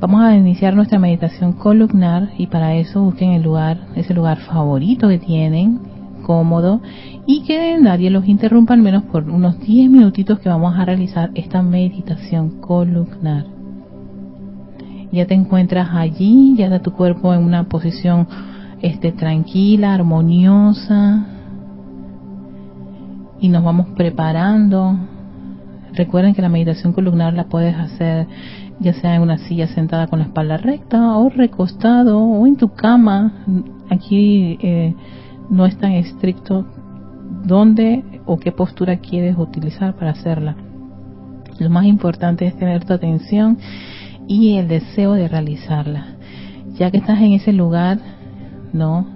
Vamos a iniciar nuestra meditación columnar y para eso busquen el lugar, ese lugar favorito que tienen, cómodo y que nadie los interrumpa al menos por unos 10 minutitos que vamos a realizar esta meditación columnar. Ya te encuentras allí, ya está tu cuerpo en una posición este, tranquila, armoniosa y nos vamos preparando. Recuerden que la meditación columnar la puedes hacer ya sea en una silla sentada con la espalda recta o recostado o en tu cama. Aquí eh, no es tan estricto dónde o qué postura quieres utilizar para hacerla. Lo más importante es tener tu atención y el deseo de realizarla. Ya que estás en ese lugar, ¿no?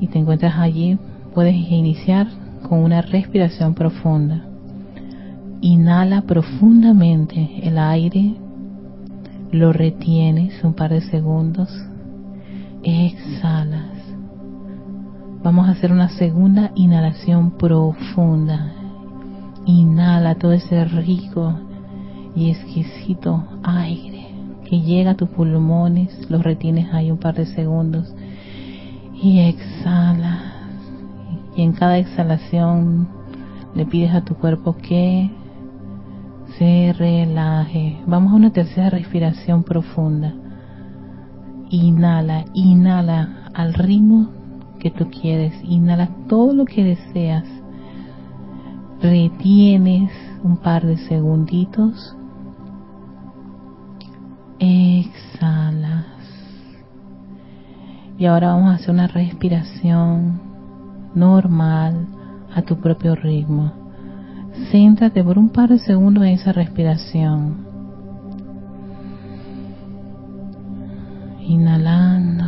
Y te encuentras allí, puedes iniciar con una respiración profunda. Inhala profundamente el aire lo retienes un par de segundos, exhalas. Vamos a hacer una segunda inhalación profunda. Inhala todo ese rico y exquisito aire que llega a tus pulmones, lo retienes ahí un par de segundos y exhalas. Y en cada exhalación le pides a tu cuerpo que se relaje. Vamos a una tercera respiración profunda. Inhala, inhala al ritmo que tú quieres. Inhala todo lo que deseas. Retienes un par de segunditos. Exhalas. Y ahora vamos a hacer una respiración normal a tu propio ritmo. Céntrate por un par de segundos en esa respiración. Inhalando,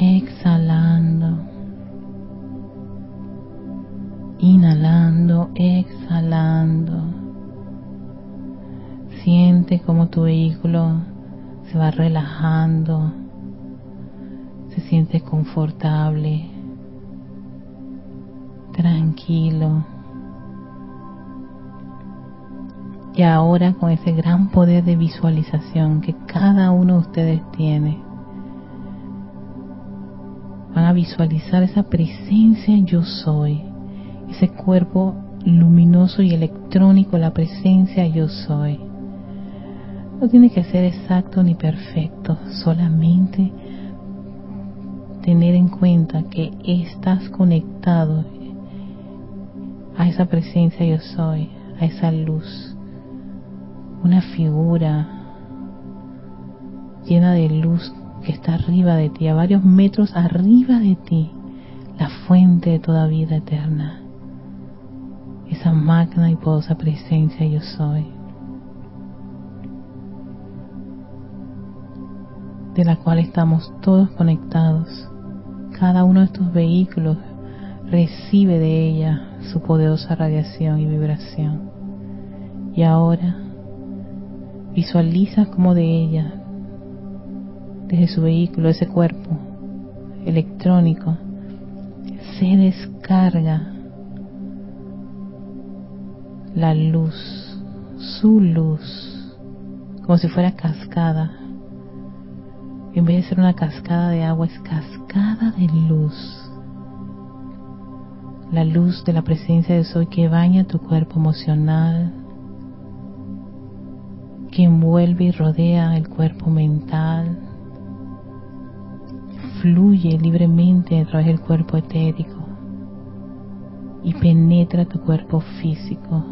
exhalando. Inhalando, exhalando. Siente como tu vehículo se va relajando. Se siente confortable, con ese gran poder de visualización que cada uno de ustedes tiene, van a visualizar esa presencia yo soy, ese cuerpo luminoso y electrónico, la presencia yo soy. No tiene que ser exacto ni perfecto, solamente tener en cuenta que estás conectado a esa presencia yo soy, a esa luz una figura llena de luz que está arriba de ti, a varios metros arriba de ti, la fuente de toda vida eterna, esa magna y poderosa presencia yo soy, de la cual estamos todos conectados. Cada uno de estos vehículos recibe de ella su poderosa radiación y vibración. Y ahora Visualiza como de ella, desde su vehículo, ese cuerpo electrónico, se descarga la luz, su luz, como si fuera cascada. En vez de ser una cascada de agua, es cascada de luz. La luz de la presencia de Soy que baña tu cuerpo emocional, que envuelve y rodea el cuerpo mental, fluye libremente a través del cuerpo etérico y penetra tu cuerpo físico.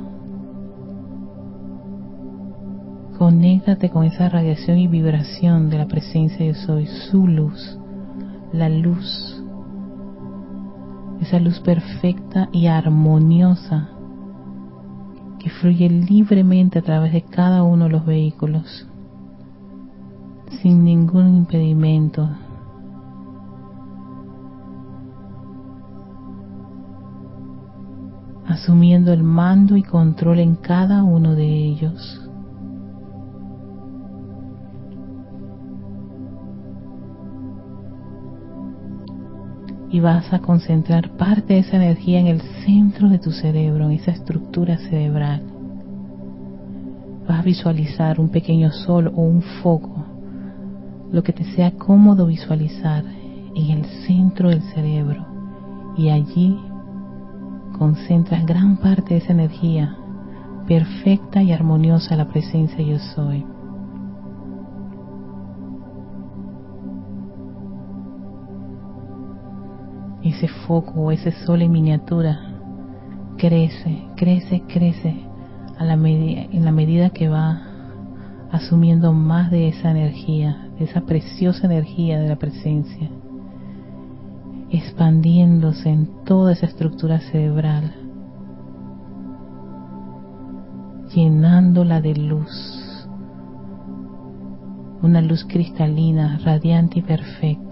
Conéctate con esa radiación y vibración de la presencia de Soy, su luz, la luz, esa luz perfecta y armoniosa que fluye libremente a través de cada uno de los vehículos, sin ningún impedimento. asumiendo el mando y control en cada uno de ellos. Y vas a concentrar parte de esa energía en el centro de tu cerebro, en esa estructura cerebral. Vas a visualizar un pequeño sol o un foco lo que te sea cómodo visualizar en el centro del cerebro y allí concentras gran parte de esa energía perfecta y armoniosa la presencia yo soy. Ese foco o ese sol en miniatura crece, crece, crece en la medida que va asumiendo más de esa energía, de esa preciosa energía de la presencia, expandiéndose en toda esa estructura cerebral, llenándola de luz, una luz cristalina, radiante y perfecta.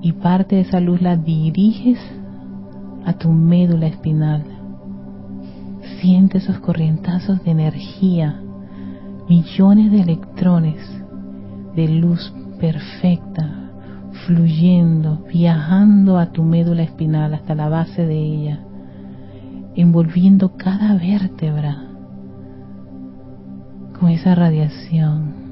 Y parte de esa luz la diriges a tu médula espinal. Siente esos corrientazos de energía, millones de electrones de luz perfecta, fluyendo, viajando a tu médula espinal hasta la base de ella envolviendo cada vértebra con esa radiación.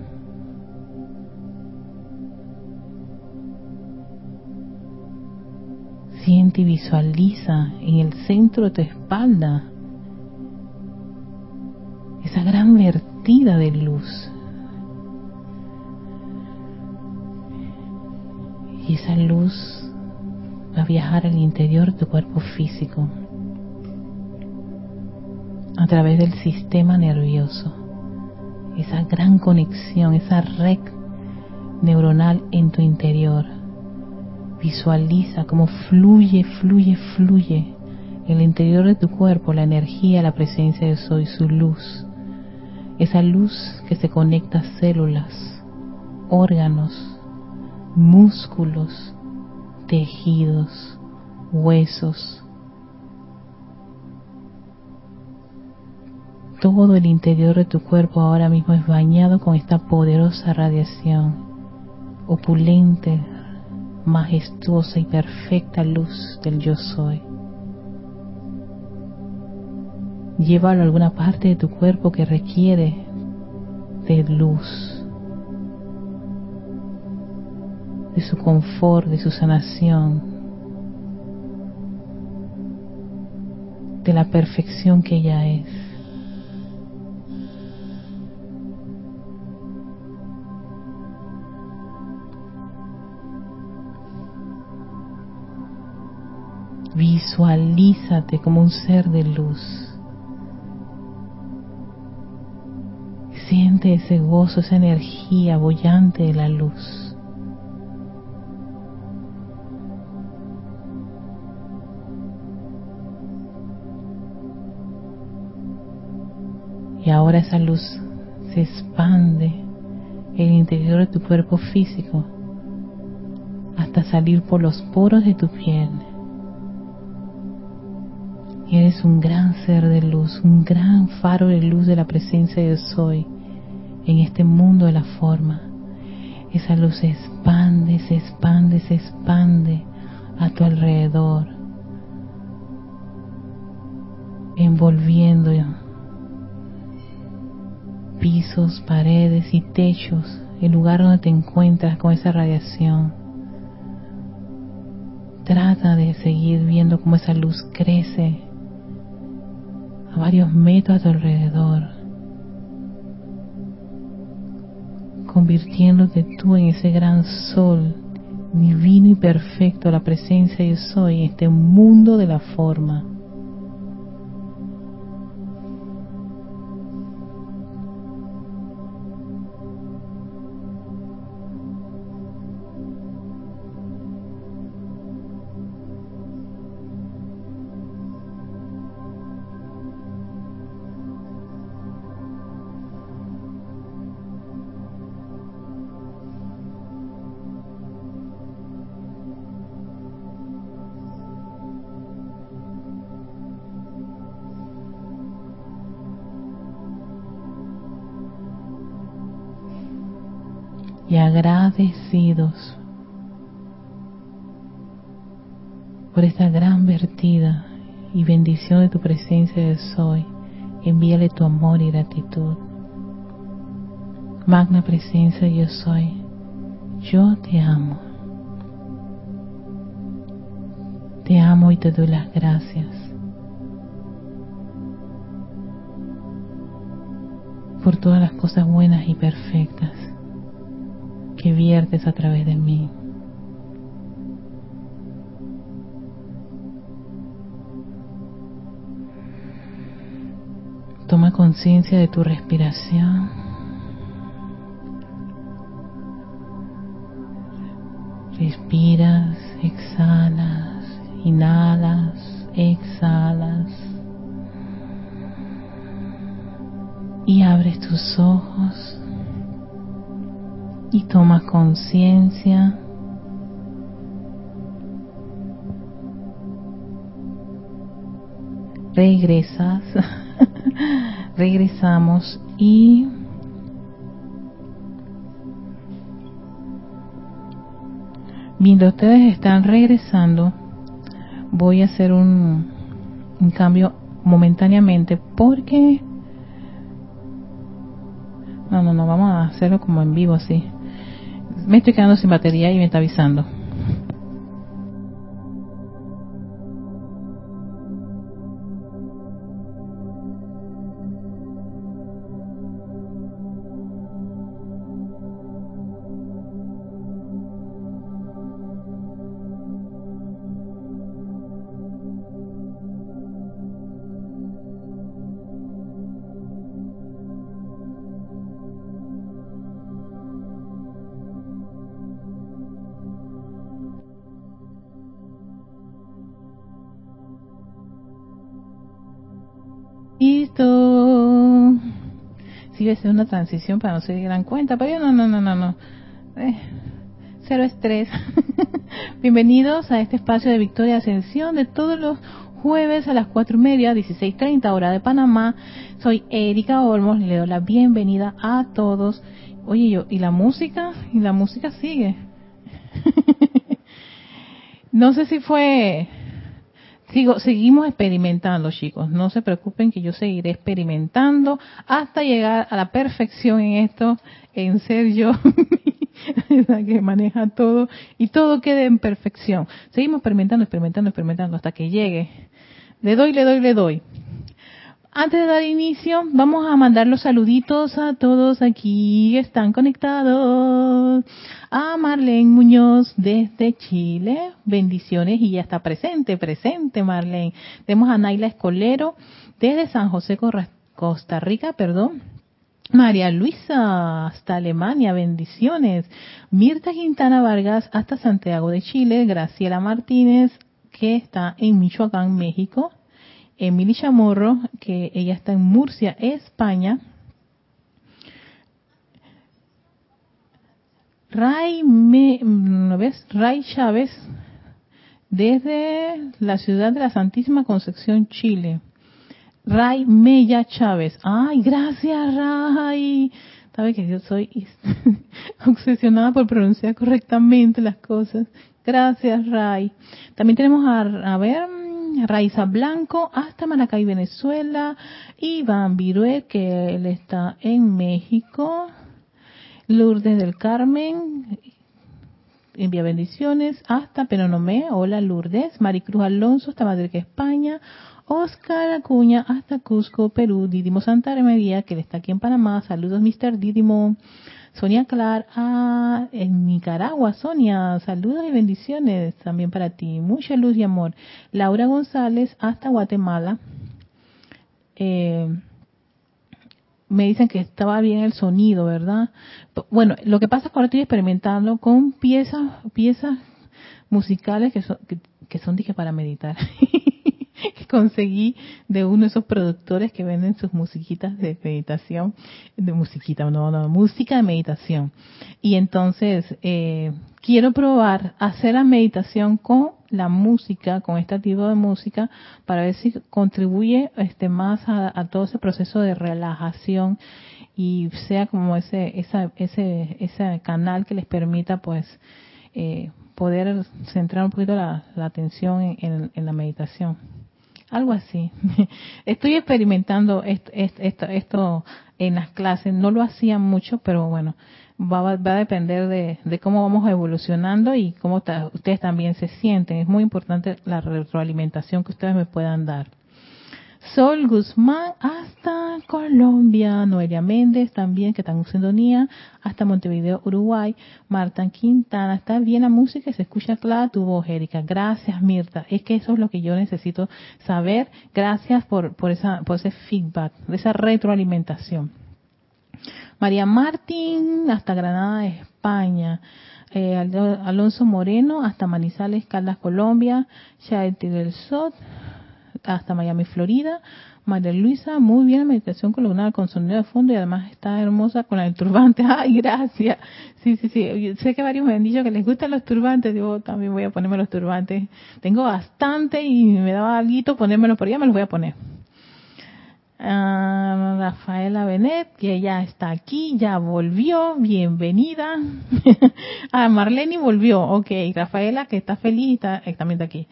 Siente y visualiza en el centro de tu espalda esa gran vertida de luz. Y esa luz va a viajar al interior de tu cuerpo físico a través del sistema nervioso. Esa gran conexión, esa red neuronal en tu interior. Visualiza cómo fluye, fluye, fluye el interior de tu cuerpo la energía, la presencia de Soy, su luz. Esa luz que se conecta a células, órganos, músculos, tejidos, huesos, todo el interior de tu cuerpo ahora mismo es bañado con esta poderosa radiación, opulente, majestuosa y perfecta luz del yo soy. Llévalo a alguna parte de tu cuerpo que requiere de luz, de su confort, de su sanación, de la perfección que ella es. Visualízate como un ser de luz. Siente ese gozo, esa energía bollante de la luz. Y ahora esa luz se expande en el interior de tu cuerpo físico hasta salir por los poros de tu piel Eres un gran ser de luz, un gran faro de luz de la presencia de Soy en este mundo de la forma. Esa luz se expande, se expande, se expande a tu alrededor, envolviendo pisos, paredes y techos, el lugar donde te encuentras con esa radiación. Trata de seguir viendo cómo esa luz crece varios metros a tu alrededor, convirtiéndote tú en ese gran sol divino y perfecto, la presencia yo soy en este mundo de la forma. Agradecidos por esta gran vertida y bendición de tu presencia de soy. Envíale tu amor y gratitud. Magna presencia yo soy. yo te amo. Te amo y te doy las gracias. por todas las cosas buenas y perfectas que viertes a través de mí. Toma conciencia de tu respiración. Respiras, exhalas, inhalas, exhalas. Y abres tus ojos y tomas conciencia regresas regresamos y mientras ustedes están regresando voy a hacer un, un cambio momentáneamente porque no, no, no, vamos a hacerlo como en vivo así. Me estoy quedando sin batería y me está avisando. Ser una transición para no se dieran cuenta, pero yo no, no, no, no, no. Eh, cero estrés. Bienvenidos a este espacio de Victoria Ascensión de todos los jueves a las cuatro y media, 16.30 hora de Panamá. Soy Erika Olmos, le doy la bienvenida a todos. Oye, yo, ¿y la música? ¿Y la música sigue? no sé si fue Sigo, seguimos experimentando, chicos. No se preocupen que yo seguiré experimentando hasta llegar a la perfección en esto, en ser yo la que maneja todo y todo quede en perfección. Seguimos experimentando, experimentando, experimentando hasta que llegue. Le doy, le doy, le doy. Antes de dar inicio, vamos a mandar los saluditos a todos aquí que están conectados. A Marlene Muñoz desde Chile, bendiciones y ya está presente, presente Marlene. Tenemos a Naila Escolero desde San José, Costa Rica, perdón. María Luisa hasta Alemania, bendiciones. Mirta Quintana Vargas hasta Santiago de Chile. Graciela Martínez que está en Michoacán, México. Emily Chamorro, que ella está en Murcia, España. Ray, me, ¿ves? Ray Chávez, desde la ciudad de la Santísima Concepción, Chile. Ray Mella Chávez. Ay, gracias, Ray. Sabe que yo soy obsesionada por pronunciar correctamente las cosas. Gracias, Ray. También tenemos a, a ver, Raiza Blanco hasta Maracay, Venezuela. Iván Virué, que él está en México. Lourdes del Carmen, envía bendiciones hasta Penonomé. Hola Lourdes. Maricruz Alonso hasta Madrid, España. Oscar Acuña hasta Cusco, Perú. Didimo Santa Remedia, que él está aquí en Panamá. Saludos, Mr. Didimo. Sonia Clar, ah, en Nicaragua, Sonia, saludos y bendiciones también para ti, mucha luz y amor. Laura González, hasta Guatemala. Eh, me dicen que estaba bien el sonido, ¿verdad? Bueno, lo que pasa es que ahora estoy experimentando con piezas, piezas musicales que son, que, son dije para meditar. que conseguí de uno de esos productores que venden sus musiquitas de meditación, de musiquita, no, no, música de meditación. Y entonces eh, quiero probar hacer la meditación con la música, con este tipo de música, para ver si contribuye este más a, todo ese proceso de relajación y sea como ese, esa, ese, ese canal que les permita pues eh, poder centrar un poquito la, atención en la meditación. Algo así. Estoy experimentando esto, en las clases, no lo hacía mucho, pero bueno, va, va a depender de, de, cómo vamos evolucionando y cómo ustedes también se sienten. Es muy importante la retroalimentación que ustedes me puedan dar. Sol Guzmán hasta Colombia, Noelia Méndez también que están en sintonía, hasta Montevideo, Uruguay, Marta Quintana, está bien la música y se escucha clara tu voz, Erika. Gracias, Mirta. Es que eso es lo que yo necesito saber. Gracias por, por, esa, por ese feedback, esa retroalimentación. María Martín, hasta Granada, España. Eh, Alonso Moreno, hasta Manizales, Caldas, Colombia. Chaetil del Sot, hasta Miami, Florida. María Luisa, muy bien, meditación columnar con sonido de fondo y además está hermosa con el turbante. Ay, gracias. Sí, sí, sí. sé que varios me han dicho que les gustan los turbantes. Yo también voy a ponerme los turbantes. Tengo bastante y me daba algo ponérmelos por allá, me los voy a poner. Uh, Rafaela Benet, que ya está aquí, ya volvió, bienvenida. ah, Marlene volvió, ok. Rafaela, que está feliz, está, eh, también está aquí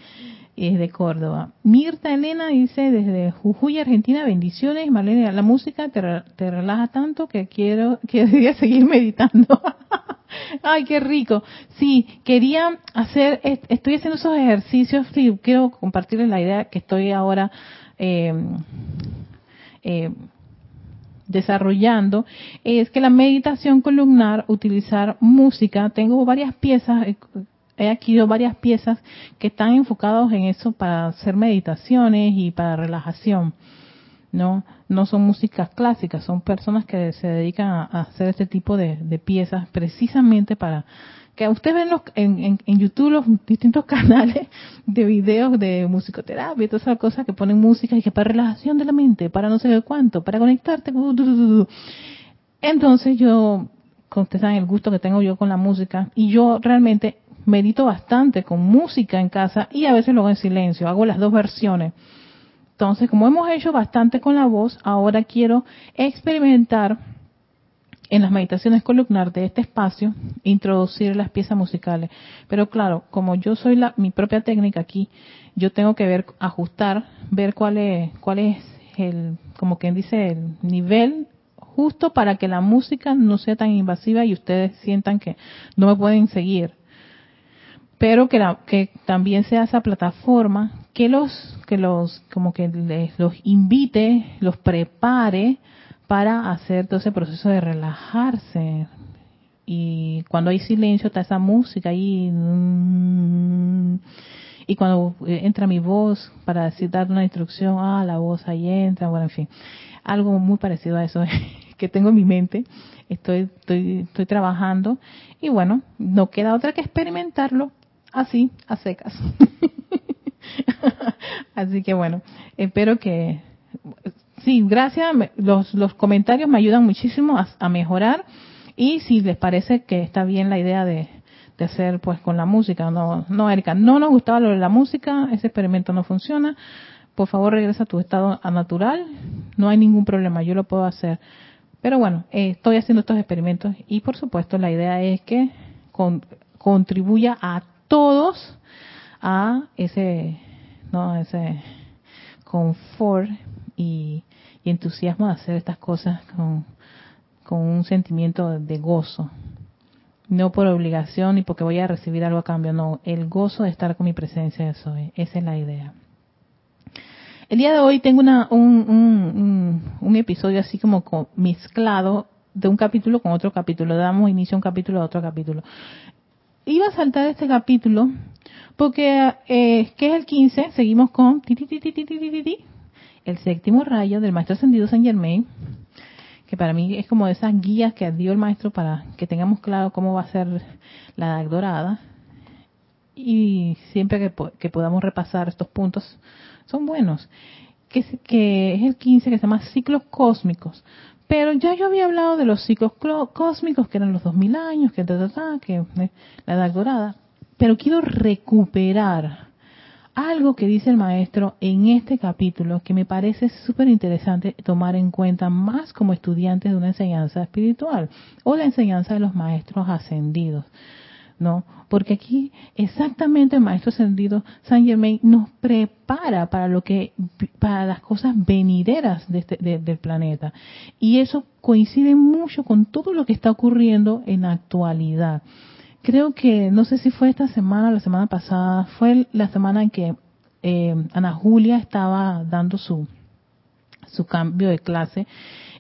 es de Córdoba. Mirta Elena dice desde Jujuy, Argentina, bendiciones. Marlene, la música te, te relaja tanto que quiero que seguir meditando. Ay, qué rico. Sí, quería hacer, estoy haciendo esos ejercicios, quiero compartirles la idea que estoy ahora eh, desarrollando, es que la meditación columnar, utilizar música, tengo varias piezas, eh, he adquirido varias piezas que están enfocados en eso para hacer meditaciones y para relajación. No, no son músicas clásicas, son personas que se dedican a, hacer este tipo de, piezas precisamente para que ustedes ven los, en, en, YouTube los distintos canales de videos de musicoterapia y todas esas cosas que ponen música y que para relajación de la mente, para no sé cuánto, para conectarte. Entonces yo, contestan el gusto que tengo yo con la música y yo realmente medito bastante con música en casa y a veces lo hago en silencio, hago las dos versiones. Entonces, como hemos hecho bastante con la voz, ahora quiero experimentar en las meditaciones columnar de este espacio, introducir las piezas musicales. Pero claro, como yo soy la, mi propia técnica aquí, yo tengo que ver, ajustar, ver cuál es, cuál es el, como quien dice, el nivel justo para que la música no sea tan invasiva y ustedes sientan que no me pueden seguir pero que, que también sea esa plataforma que los que los como que les, los invite, los prepare para hacer todo ese proceso de relajarse. Y cuando hay silencio está esa música ahí y cuando entra mi voz para decir dar una instrucción, ah, la voz ahí entra, bueno, en fin, algo muy parecido a eso que tengo en mi mente. Estoy, estoy, estoy trabajando y bueno, no queda otra que experimentarlo así, a secas. así que bueno, espero que... Sí, gracias. Los, los comentarios me ayudan muchísimo a, mejorar. Y si les parece que está bien la idea de, de hacer pues con la música, no, no, Erika, no nos gustaba lo de la música, ese experimento no funciona. Por favor, regresa a tu estado natural. No hay ningún problema, yo lo puedo hacer. Pero bueno, eh, estoy haciendo estos experimentos y por supuesto la idea es que contribuya a todos a ese, ¿no? ese confort y, entusiasmo de hacer estas cosas con, con un sentimiento de gozo. No por obligación ni porque voy a recibir algo a cambio, no, el gozo de estar con mi presencia de soy. Esa es la idea. El día de hoy tengo una, un, un, un, episodio así como mezclado de un capítulo con otro capítulo. Damos inicio a un capítulo a otro capítulo iba a saltar este capítulo porque eh, que es el 15, seguimos con el séptimo rayo del maestro ascendido San Germain, que para mí es como esas guías que dio el maestro para que tengamos claro cómo va a ser la edad dorada y siempre que, podamos repasar estos puntos son buenos. Que es el 15 que se llama ciclos cósmicos. Pero ya yo había hablado de los ciclos cósmicos, que eran los 2000 años, que, que eh, la edad dorada. Pero quiero recuperar algo que dice el maestro en este capítulo que me parece súper interesante tomar en cuenta más como estudiantes de una enseñanza espiritual o la enseñanza de los maestros ascendidos. ¿No? Porque aquí exactamente maestro ascendido San Germain nos prepara para lo que para las cosas venideras de este, del planeta y eso coincide mucho con todo lo que está ocurriendo en la actualidad. Creo que no sé si fue esta semana o la semana pasada, fue la semana en que eh, Ana Julia estaba dando su su cambio de clase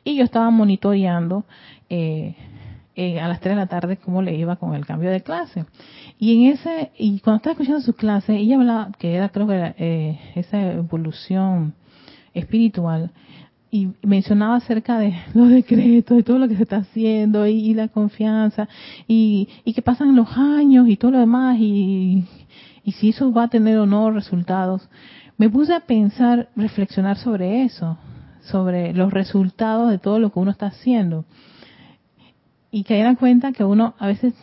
y yo estaba monitoreando eh, eh, a las 3 de la tarde cómo le iba con el cambio de clase. Y en ese, y cuando estaba escuchando su clase, ella hablaba, que era creo que eh, esa evolución espiritual, y mencionaba acerca de los decretos y todo lo que se está haciendo y, la confianza y, y, que pasan los años y todo lo demás y, y si eso va a tener o no resultados. Me puse a pensar, reflexionar sobre eso, sobre los resultados de todo lo que uno está haciendo y que cuenta que uno a veces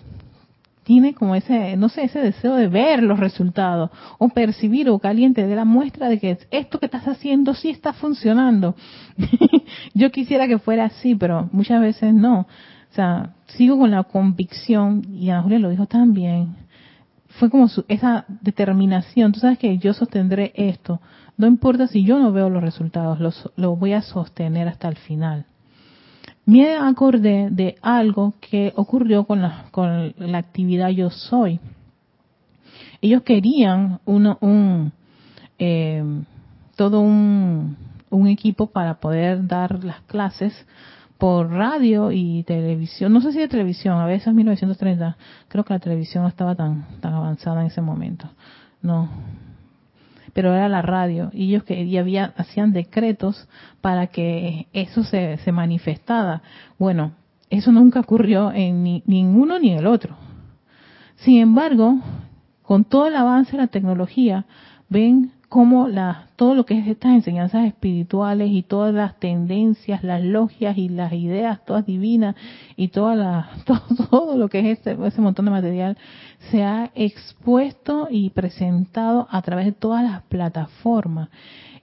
tiene como ese, no sé, ese deseo de ver los resultados o percibir o que alguien te dé la muestra de que esto que estás haciendo sí está funcionando. Yo quisiera que fuera así, pero muchas veces no. O sea, sigo con la convicción, y a Julia lo dijo también, fue como esa determinación, tú sabes que yo sostendré esto, no importa si yo no veo los resultados, los, lo voy a sostener hasta el final me acordé de algo que ocurrió con la, con la actividad Yo Soy. Ellos querían uno, un, eh, todo un, un equipo para poder dar las clases por radio y televisión, no sé si de televisión, a veces 1930, creo que la televisión no estaba tan, tan avanzada en ese momento. No, pero era la radio y ellos que y había hacían decretos para que eso se, se manifestara. Bueno, eso nunca ocurrió en ni, ninguno ni el otro. Sin embargo, con todo el avance de la tecnología, ven cómo la, todo lo que es estas enseñanzas espirituales y todas las tendencias, las logias y las ideas todas divinas y toda la, todo, todo lo que es ese, ese montón de material se ha expuesto y presentado a través de todas las plataformas.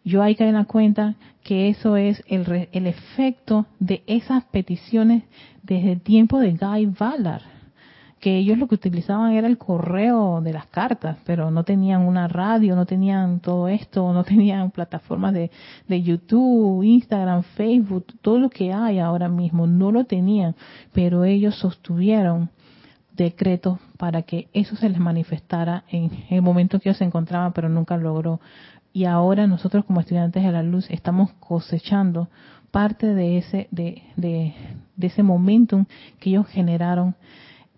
Yo hay que dar en cuenta que eso es el, el efecto de esas peticiones desde el tiempo de Guy Ballard que ellos lo que utilizaban era el correo de las cartas, pero no tenían una radio, no tenían todo esto, no tenían plataformas de, de YouTube, Instagram, Facebook, todo lo que hay ahora mismo, no lo tenían, pero ellos sostuvieron decretos para que eso se les manifestara en el momento que ellos se encontraban, pero nunca logró. Y ahora nosotros como estudiantes de la luz estamos cosechando parte de ese, de, de, de ese momentum que ellos generaron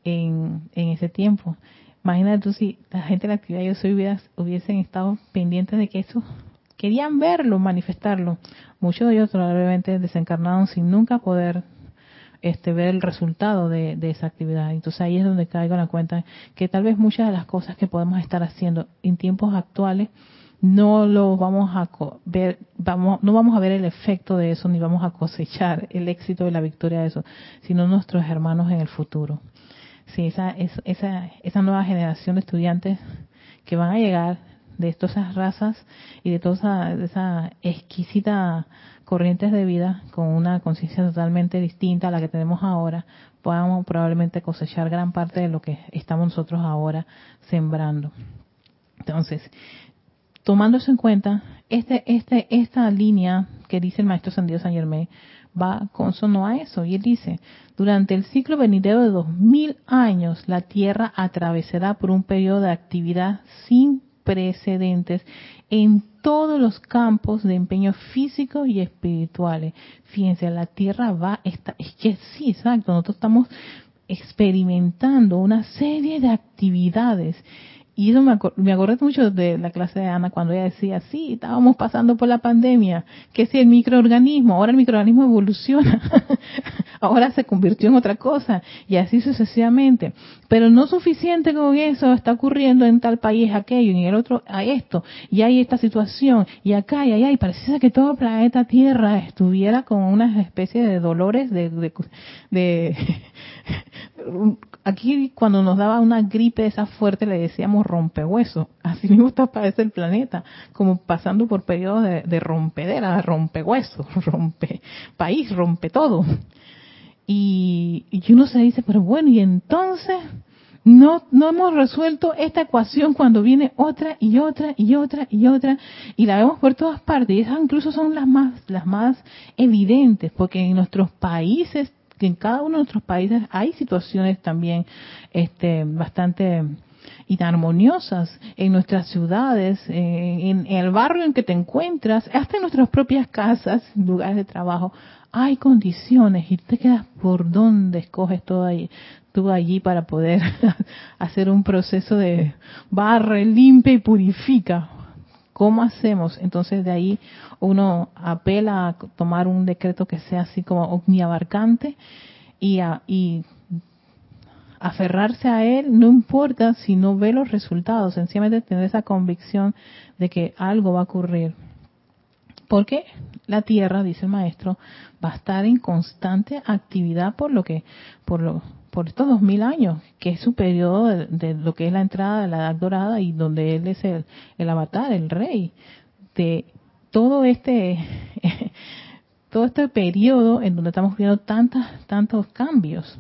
en, en ese tiempo. Imagínate tú si la gente de la actividad yo soy hubiesen estado pendientes de que eso, querían verlo, manifestarlo. Muchos de ellos probablemente desencarnaron sin nunca poder este, ver el resultado de, esa actividad. Entonces ahí es donde caigo la cuenta que tal vez muchas de las cosas que podemos estar haciendo en tiempos actuales no lo vamos a ver, vamos, no vamos a ver el efecto de eso ni vamos a cosechar el éxito y la victoria de eso, sino nuestros hermanos en el futuro sí, esa, esa, esa nueva generación de estudiantes que van a llegar de todas esas razas y de toda esa, esa exquisita corrientes de vida con una conciencia totalmente distinta a la que tenemos ahora, podamos probablemente cosechar gran parte de lo que estamos nosotros ahora sembrando. Entonces, tomando eso en cuenta, este, este, esta línea que dice el maestro Sandido San Germain va consono a eso. Y él dice, durante el ciclo venidero de dos mil años, la Tierra atravesará por un periodo de actividad sin precedentes en todos los campos de empeño físico y espirituales. Fíjense, la Tierra va, está, es que sí, exacto, nosotros estamos experimentando una serie de actividades y eso me, me acordé mucho de la clase de Ana cuando ella decía, sí, estábamos pasando por la pandemia, que si el microorganismo, ahora el microorganismo evoluciona, ahora se convirtió en otra cosa, y así sucesivamente. Pero no suficiente con eso, está ocurriendo en tal país aquello, y en el otro a esto, y hay esta situación, y acá y allá, y pareciera que todo el planeta Tierra estuviera con una especie de dolores de, de, de aquí cuando nos daba una gripe esa fuerte le decíamos rompehueso. Así mismo está parece el planeta, como pasando por periodos de, de rompedera, rompehueso, rompe país, rompe todo. Y, y uno se dice, pero bueno, y entonces No, no hemos resuelto esta ecuación cuando viene otra y otra y otra y otra y la vemos por todas partes y esas incluso son las más las más evidentes porque en nuestros países en cada uno de nuestros países hay situaciones también este bastante inarmoniosas en nuestras ciudades, en, el barrio en que te encuentras, hasta en nuestras propias casas, lugares de trabajo, hay condiciones y te quedas por dónde escoges todo ahí, tú allí para poder hacer un proceso de barre, limpia y purifica. ¿Cómo hacemos? Entonces de ahí uno apela a tomar un decreto que sea así como omniabarcante y, a, y aferrarse a él, no importa si no ve los resultados, sencillamente tener esa convicción de que algo va a ocurrir. Porque la Tierra, dice el maestro, va a estar en constante actividad por lo que, por lo, por estos dos mil años, que es su periodo de, lo que es la entrada de la Edad Dorada y donde él es el, el avatar, el rey de todo este todo este periodo en donde estamos viendo tantas, tantos cambios.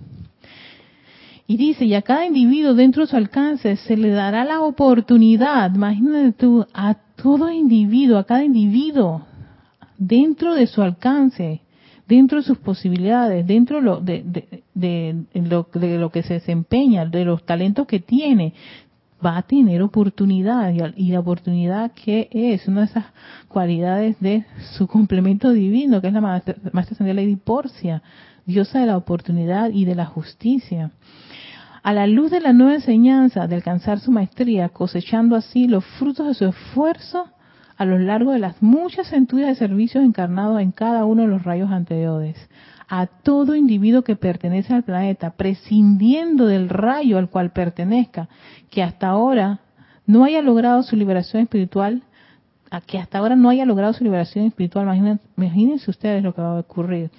Y dice, y a cada individuo dentro de su alcance se le dará la oportunidad, imagínate tú, a todo individuo, a cada individuo, dentro de su alcance, dentro de sus posibilidades, dentro de, de, lo, de lo que se desempeña, de los talentos que tiene, va a tener oportunidad. Y, la oportunidad que es una de esas cualidades de su complemento divino, que es la maestra, maestra Porcia, diosa de la oportunidad y de la justicia a la luz de la nueva enseñanza de alcanzar su maestría, cosechando así los frutos de su esfuerzo a lo largo de las muchas centurias de servicios encarnados en cada uno de los rayos anteriores. A todo individuo que pertenece al planeta, prescindiendo del rayo al cual pertenezca, que hasta ahora no haya logrado su liberación espiritual, a que hasta ahora no haya logrado su liberación espiritual, imagínense, imagínense ustedes lo que va a ocurrir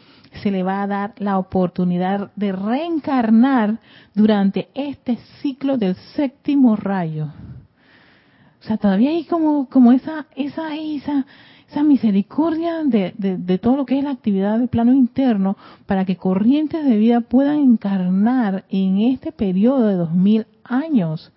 se le va a dar la oportunidad de reencarnar durante este ciclo del séptimo rayo. O sea, todavía hay como, como esa, esa, esa, esa misericordia de, de, todo lo que es la actividad del plano interno para que corrientes de vida puedan encarnar en este periodo de dos mil años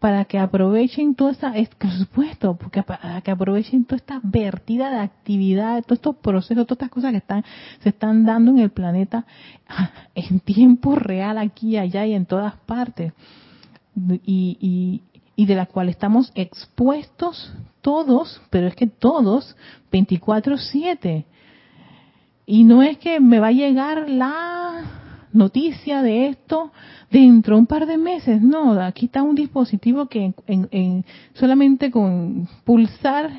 para que aprovechen toda esta, por supuesto, porque para que aprovechen toda esta vertida de actividad, todos estos procesos, todas estas cosas que están, se están dando en el planeta en tiempo real aquí, allá y en todas partes. Y, y, y de la cual estamos expuestos todos, pero es que todos, 24/7. Y no es que me va a llegar la noticia de esto dentro de un par de meses. No, aquí está un dispositivo que en, solamente con pulsar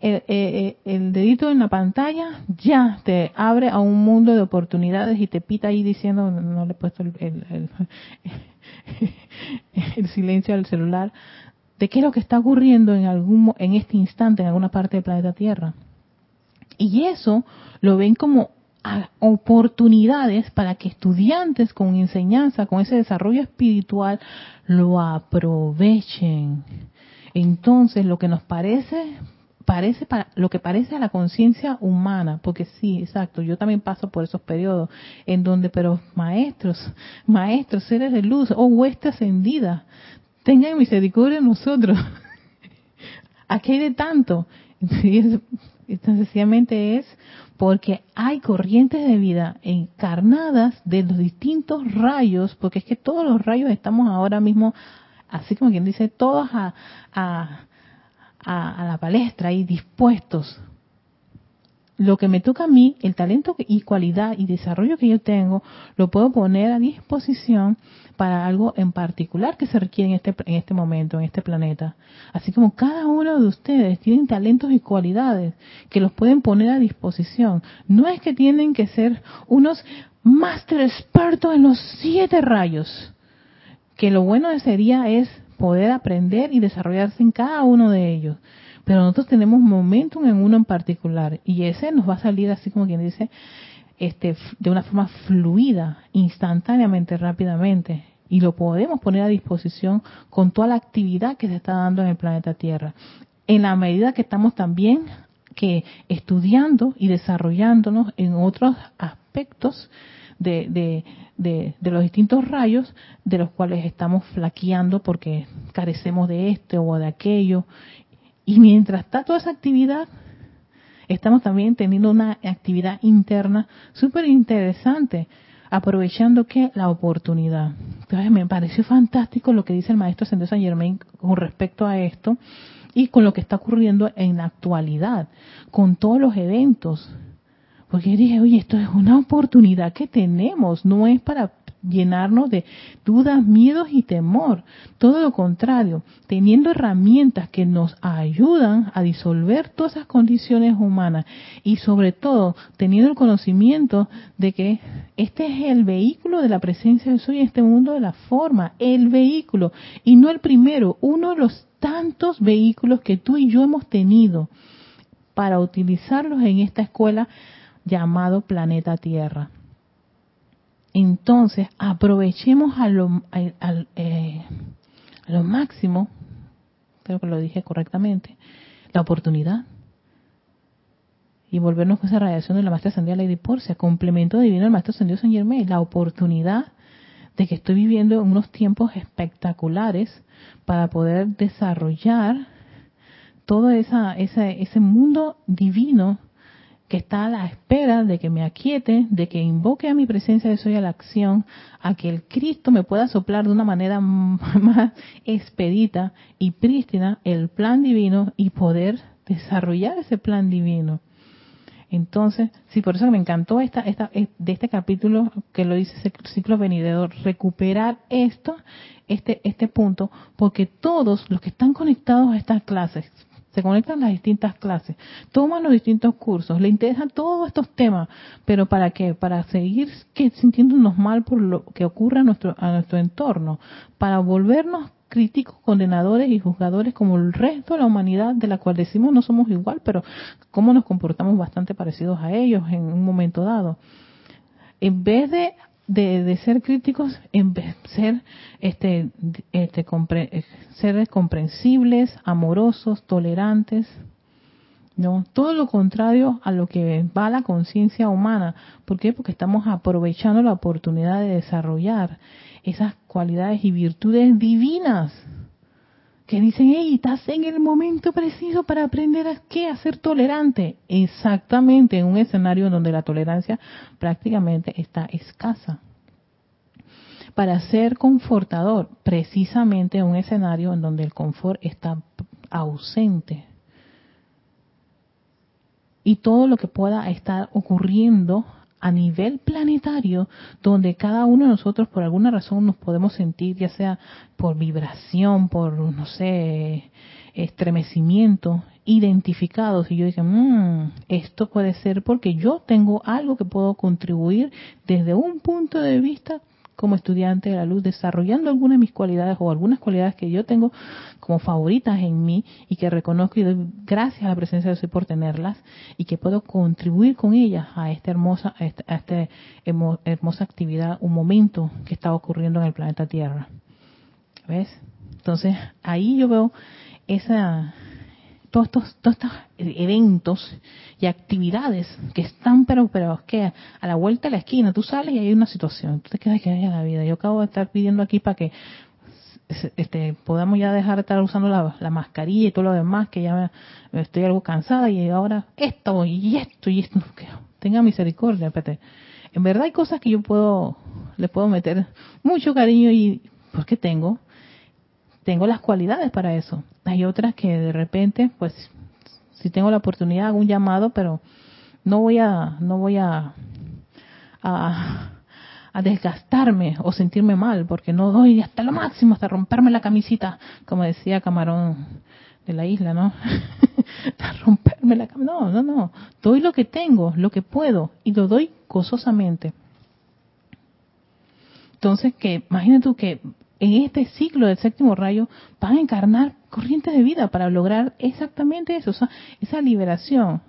el, el, el, dedito en la pantalla ya te abre a un mundo de oportunidades y te pita ahí diciendo, no le he puesto el, el silencio al celular, de qué es lo que está ocurriendo en algún en este instante en alguna parte del planeta Tierra. Y eso lo ven como oportunidades para que estudiantes con enseñanza, con ese desarrollo espiritual, lo aprovechen. Entonces, lo que nos parece parece para lo que parece a la conciencia humana, porque sí, exacto, yo también paso por esos periodos en donde, pero maestros, maestros, seres de luz, oh, hueste ascendida, tengan misericordia de nosotros. Aquí hay de tanto. Entonces, sencillamente es porque hay corrientes de vida encarnadas de los distintos rayos, porque es que todos los rayos estamos ahora mismo, así como quien dice, todos a, a, a, la palestra y dispuestos. Lo que me toca a mí, el talento y cualidad y desarrollo que yo tengo, lo puedo poner a disposición para algo en particular que se requiere en este, en este momento, en este planeta. Así como cada uno de ustedes tienen talentos y cualidades que los pueden poner a disposición. No es que tienen que ser unos máster expertos en los siete rayos, que lo bueno sería es poder aprender y desarrollarse en cada uno de ellos. Pero nosotros tenemos momentum en uno en particular y ese nos va a salir así como quien dice este, de una forma fluida, instantáneamente, rápidamente. Y lo podemos poner a disposición con toda la actividad que se está dando en el planeta Tierra. En la medida que estamos también que estudiando y desarrollándonos en otros aspectos de, de, de, los distintos rayos de los cuales estamos flaqueando porque carecemos de este o de aquello. Y mientras está toda esa actividad, estamos también teniendo una actividad interna súper interesante, aprovechando que la oportunidad. Entonces me pareció fantástico lo que dice el maestro Sendero San Germain con respecto a esto y con lo que está ocurriendo en la actualidad, con todos los eventos. Porque dije, oye, esto es una oportunidad que tenemos, no es para llenarnos de dudas, miedos y temor. Todo lo contrario, teniendo herramientas que nos ayudan a disolver todas esas condiciones humanas y sobre todo teniendo el conocimiento de que este es el vehículo de la presencia de Soy en este mundo de la forma, el vehículo y no el primero, uno de los tantos vehículos que tú y yo hemos tenido para utilizarlos en esta escuela llamado planeta Tierra. Entonces, aprovechemos a lo, eh, lo máximo, creo que lo dije correctamente, la oportunidad. Y volvernos con esa radiación de la Maestra Ascendida Lady Porcia, complemento divino del Maestro Ascendido San Germain, la oportunidad de que estoy viviendo unos tiempos espectaculares para poder desarrollar todo esa, ese mundo divino que está a la espera de que me aquiete, de que invoque a mi presencia de soy a la acción, a que el Cristo me pueda soplar de una manera más expedita y prístina el plan divino y poder desarrollar ese plan divino. Entonces, sí, por eso me encantó esta, esta, de este capítulo que lo dice ese ciclo venidero, recuperar esto, este, este punto, porque todos los que están conectados a estas clases, se conectan las distintas clases, toman los distintos cursos, le interesan todos estos temas, pero ¿para qué? Para seguir sintiéndonos mal por lo que ocurre a nuestro, a nuestro entorno, para volvernos críticos, condenadores y juzgadores como el resto de la humanidad de la cual decimos no somos igual, pero cómo nos comportamos bastante parecidos a ellos en un momento dado. En vez de de, ser críticos en de ser este, este compre, ser comprensibles, amorosos, tolerantes, no, todo lo contrario a lo que va la conciencia humana. ¿Por qué? Porque estamos aprovechando la oportunidad de desarrollar esas cualidades y virtudes divinas que dicen, hey, estás en el momento preciso para aprender a qué, a ser tolerante. Exactamente, en un escenario donde la tolerancia prácticamente está escasa. Para ser confortador, precisamente en un escenario en donde el confort está ausente. Y todo lo que pueda estar ocurriendo a nivel planetario, donde cada uno de nosotros por alguna razón nos podemos sentir, ya sea por vibración, por, no sé, estremecimiento, identificados. Y yo dije, mmm, esto puede ser porque yo tengo algo que puedo contribuir desde un punto de vista como estudiante de la luz, desarrollando algunas de mis cualidades o algunas cualidades que yo tengo como favoritas en mí y que reconozco y doy gracias a la presencia de Dios por tenerlas y que puedo contribuir con ellas a esta hermosa, a esta, hermosa actividad, un momento que está ocurriendo en el planeta Tierra. ¿Ves? Entonces ahí yo veo esa todos estos, todos estos eventos y actividades que están, pero, pero que a la vuelta de la esquina tú sales y hay una situación, tú te quedas que hay la vida. Yo acabo de estar pidiendo aquí para que este, podamos ya dejar de estar usando la, mascarilla y todo lo demás, que ya me, estoy algo cansada y ahora esto y esto y esto. tenga misericordia, pete. En verdad hay cosas que yo puedo, le puedo meter mucho cariño y, porque tengo, tengo las cualidades para eso. Hay otras que de repente, pues, si tengo la oportunidad hago un llamado, pero no voy a, no voy a, a, desgastarme o sentirme mal, porque no doy hasta lo máximo, hasta romperme la camisita, como decía Camarón de la isla, ¿no? hasta romperme la camisita. No, no, no. Doy lo que tengo, lo que puedo, y lo doy gozosamente. Entonces, que imagínate tú que en este ciclo del séptimo rayo van a encarnar corrientes de vida para lograr exactamente eso, esa liberación.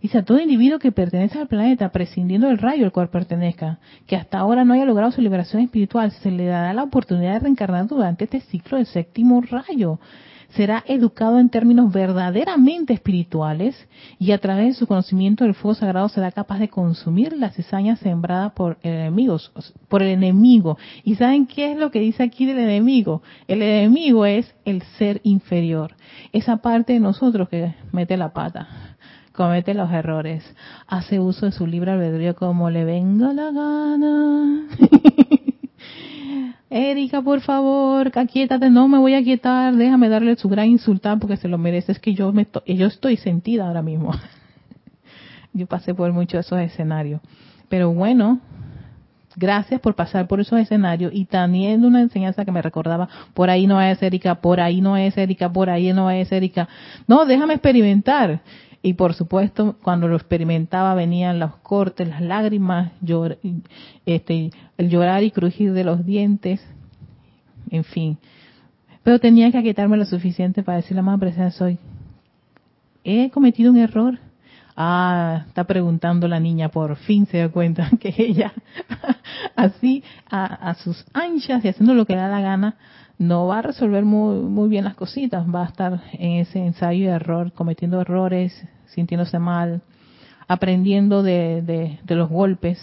Dice a todo individuo que pertenece al planeta, prescindiendo del rayo al cual pertenezca, que hasta ahora no haya logrado su liberación espiritual, se le dará la oportunidad de reencarnar durante este ciclo del séptimo rayo. Será educado en términos verdaderamente espirituales y a través de su conocimiento del fuego sagrado será capaz de consumir las cizañas sembradas por enemigos, por el enemigo. ¿Y saben qué es lo que dice aquí del enemigo? El enemigo es el ser inferior, esa parte de nosotros que mete la pata comete los errores, hace uso de su libre albedrío como le venga la gana. Erika, por favor, aquíétate, no me voy a quietar, déjame darle su gran insultar porque se lo merece. Es que yo, me yo estoy sentida ahora mismo. yo pasé por muchos de esos escenarios. Pero bueno, gracias por pasar por esos escenarios y también una enseñanza que me recordaba, por ahí no es Erika, por ahí no es Erika, por ahí no es Erika. No, déjame experimentar. Y por supuesto, cuando lo experimentaba venían los cortes, las lágrimas, este, el llorar y crujir de los dientes, en fin. Pero tenía que aquietarme lo suficiente para decir la más presencia soy. ¿He cometido un error? Ah, está preguntando la niña, por fin se da cuenta que ella, así, a, a sus anchas y haciendo lo que le da la gana, no va a resolver muy, muy bien las cositas, va a estar en ese ensayo de error, cometiendo errores, sintiéndose mal, aprendiendo de, de, los golpes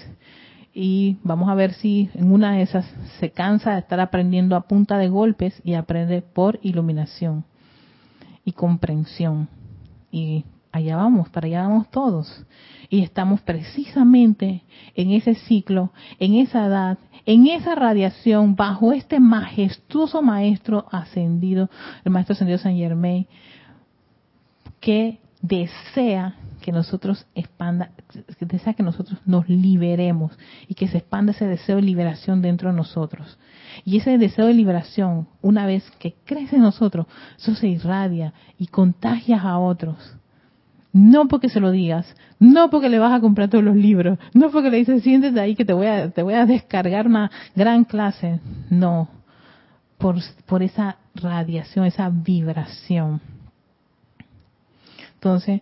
y vamos a ver si en una de esas se cansa de estar aprendiendo a punta de golpes y aprende por iluminación y comprensión. Y allá vamos, para allá vamos todos. Y estamos precisamente en ese ciclo, en esa edad, en esa radiación, bajo este majestuoso maestro ascendido, el maestro ascendido San Germain, que desea que nosotros expanda, desea que nosotros nos liberemos y que se expanda ese deseo de liberación dentro de nosotros. Y ese deseo de liberación, una vez que crece en nosotros, eso se irradia y contagias a otros. No porque se lo digas, no porque le vas a comprar todos los libros, no porque le dices siéntete ahí que te voy a, te voy a descargar una gran clase. No, por, por esa radiación, esa vibración. Entonces,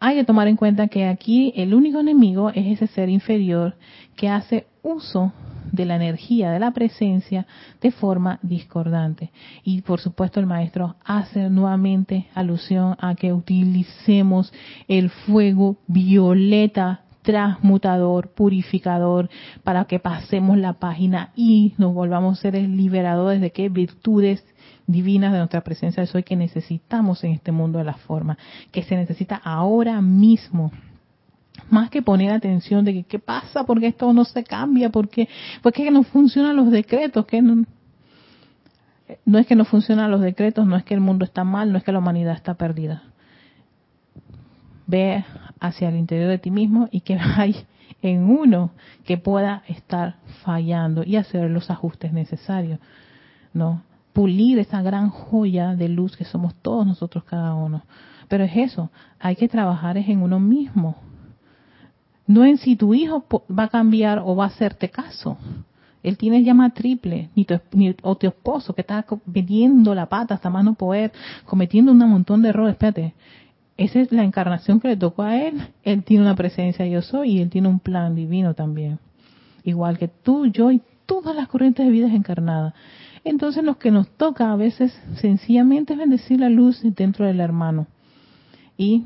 hay que tomar en cuenta que aquí el único enemigo es ese ser inferior que hace uso de la energía de la presencia de forma discordante. Y por supuesto el maestro hace nuevamente alusión a que utilicemos el fuego violeta transmutador, purificador, para que pasemos la página y nos volvamos seres liberadores de qué virtudes divinas de nuestra presencia de soy que necesitamos en este mundo de la forma, que se necesita ahora mismo. Más que poner atención de que qué pasa, porque esto no se cambia, porque, porque no funcionan los decretos, que no, no es que no funcionan los decretos, no es que el mundo está mal, no es que la humanidad está perdida. Ve hacia el interior de ti mismo y que hay en uno que pueda estar fallando y hacer los ajustes necesarios. ¿no? Pulir esa gran joya de luz que somos todos nosotros cada uno. Pero es eso, hay que trabajar es en uno mismo. No en si tu hijo va a cambiar o va a hacerte caso. Él tiene llama triple, ni tu, ni, o tu esposo que está metiendo la pata hasta más no poder, cometiendo un montón de errores. Espérate, esa es la encarnación que le tocó a él. Él tiene una presencia yo soy y él tiene un plan divino también. Igual que tú, yo y todas las corrientes de vida encarnadas. Entonces lo que nos toca a veces sencillamente es bendecir la luz dentro del hermano y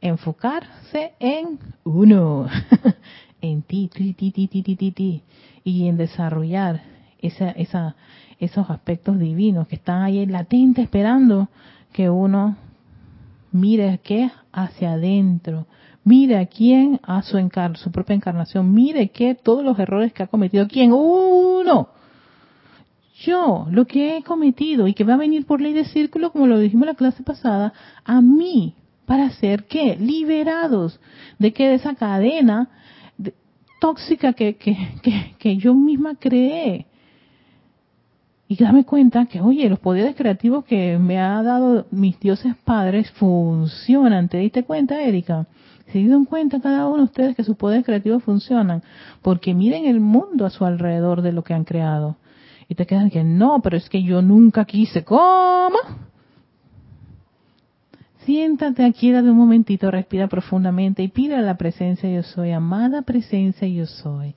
enfocarse en uno, en ti, ti, ti, ti, ti, ti, ti, y en desarrollar esa, esa, esos aspectos divinos que están ahí latentes esperando que uno mire qué hacia adentro, mire a quién a su, encar su propia encarnación, mire que todos los errores que ha cometido quién, uno, yo lo que he cometido y que va a venir por ley de círculo, como lo dijimos en la clase pasada, a mí, para ser qué? Liberados de que de esa cadena tóxica que, que, que, yo misma creé. Y darme cuenta que, oye, los poderes creativos que me ha dado mis dioses padres funcionan. ¿Te diste cuenta, Erika? ¿Se dieron cuenta cada uno de ustedes que sus poderes creativos funcionan? Porque miren el mundo a su alrededor de lo que han creado y te quedan que no, pero es que yo nunca quise. ¿Cómo? siéntate aquí de un momentito, respira profundamente y pide a la presencia yo soy, amada presencia yo soy.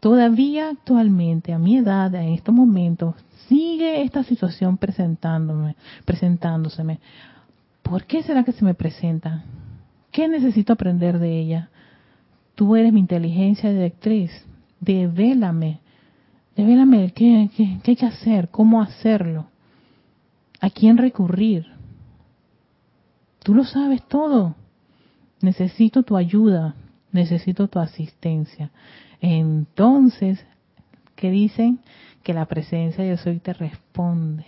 Todavía actualmente, a mi edad, en estos momentos, sigue esta situación presentándome, presentándoseme. ¿Por qué será que se me presenta? ¿Qué necesito aprender de ella? Tú eres mi inteligencia directriz. Devélame. Devélame qué, qué, qué hay que hacer, cómo hacerlo, a quién recurrir Tú lo sabes todo. Necesito tu ayuda, necesito tu asistencia. Entonces, ¿qué dicen? Que la presencia de Yo Soy te responde.